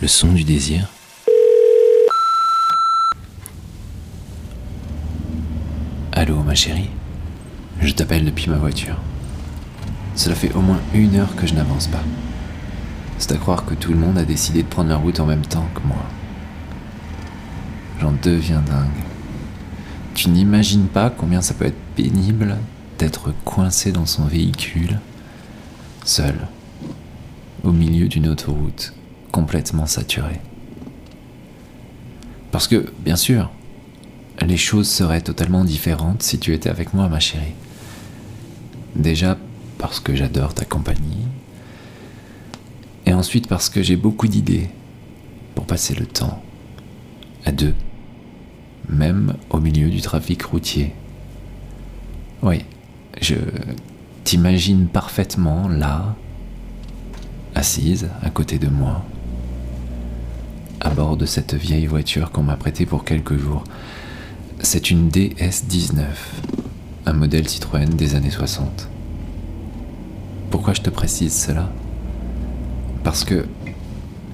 Le son du désir. Allô, ma chérie. Je t'appelle depuis ma voiture. Cela fait au moins une heure que je n'avance pas. C'est à croire que tout le monde a décidé de prendre la route en même temps que moi. J'en deviens dingue. Tu n'imagines pas combien ça peut être pénible d'être coincé dans son véhicule, seul, au milieu d'une autoroute complètement saturée. Parce que, bien sûr, les choses seraient totalement différentes si tu étais avec moi, ma chérie. Déjà parce que j'adore ta compagnie, et ensuite parce que j'ai beaucoup d'idées pour passer le temps à deux, même au milieu du trafic routier. Oui, je t'imagine parfaitement là, assise à côté de moi, de cette vieille voiture qu'on m'a prêtée pour quelques jours. C'est une DS19, un modèle Citroën des années 60. Pourquoi je te précise cela? Parce que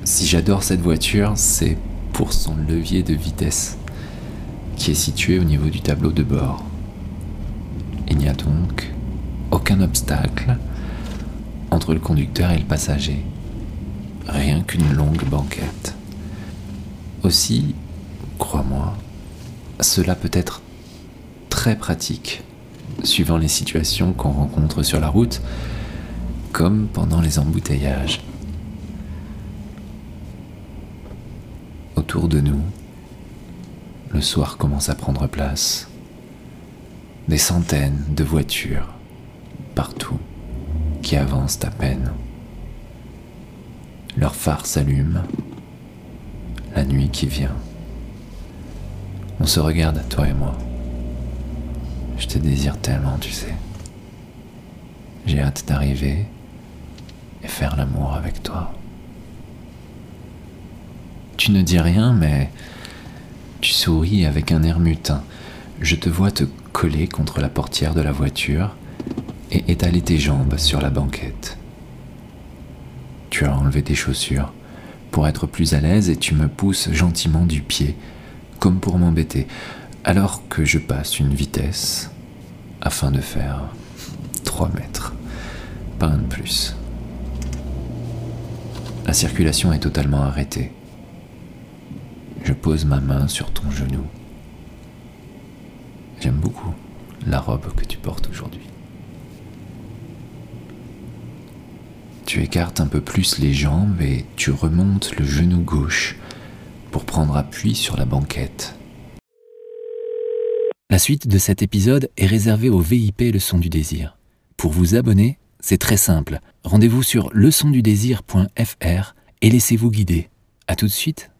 si j'adore cette voiture, c'est pour son levier de vitesse qui est situé au niveau du tableau de bord. Il n'y a donc aucun obstacle entre le conducteur et le passager. Rien qu'une longue banquette. Aussi, crois-moi, cela peut être très pratique suivant les situations qu'on rencontre sur la route, comme pendant les embouteillages. Autour de nous, le soir commence à prendre place. Des centaines de voitures partout qui avancent à peine. Leurs phares s'allument. La nuit qui vient. On se regarde, toi et moi. Je te désire tellement, tu sais. J'ai hâte d'arriver et faire l'amour avec toi. Tu ne dis rien, mais tu souris avec un air mutin. Je te vois te coller contre la portière de la voiture et étaler tes jambes sur la banquette. Tu as enlevé tes chaussures être plus à l'aise et tu me pousses gentiment du pied, comme pour m'embêter, alors que je passe une vitesse afin de faire 3 mètres, pas un de plus. La circulation est totalement arrêtée. Je pose ma main sur ton genou. J'aime beaucoup la robe que tu portes. Tu écartes un peu plus les jambes et tu remontes le genou gauche pour prendre appui sur la banquette. La suite de cet épisode est réservée au VIP Le Son du Désir. Pour vous abonner, c'est très simple. Rendez-vous sur leçondudésir.fr et laissez-vous guider. A tout de suite